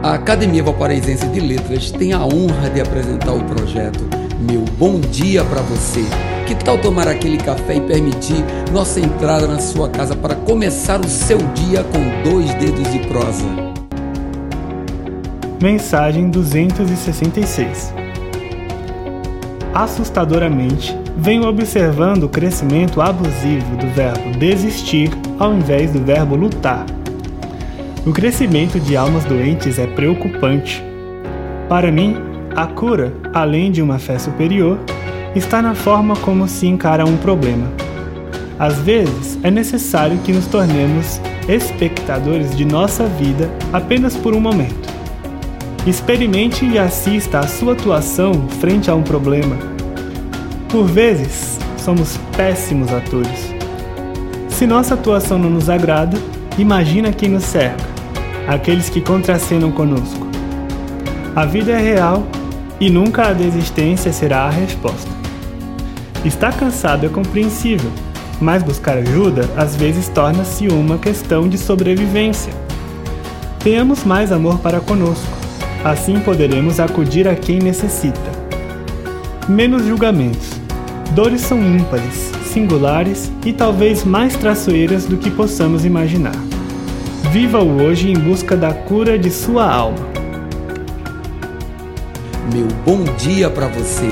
A Academia Valparaísense de Letras tem a honra de apresentar o projeto Meu Bom Dia para Você. Que tal tomar aquele café e permitir nossa entrada na sua casa para começar o seu dia com dois dedos de prosa? Mensagem 266 Assustadoramente, venho observando o crescimento abusivo do verbo desistir ao invés do verbo lutar. O crescimento de almas doentes é preocupante. Para mim, a cura, além de uma fé superior, está na forma como se encara um problema. Às vezes, é necessário que nos tornemos espectadores de nossa vida apenas por um momento. Experimente e assista à sua atuação frente a um problema. Por vezes, somos péssimos atores. Se nossa atuação não nos agrada, imagina quem nos cerca, aqueles que contracenam conosco. A vida é real e nunca a desistência será a resposta. Estar cansado é compreensível, mas buscar ajuda às vezes torna-se uma questão de sobrevivência. Tenhamos mais amor para conosco, assim poderemos acudir a quem necessita. Menos julgamentos. Dores são ímpares, singulares e talvez mais traiçoeiras do que possamos imaginar. Viva o hoje em busca da cura de sua alma. Meu bom dia para você.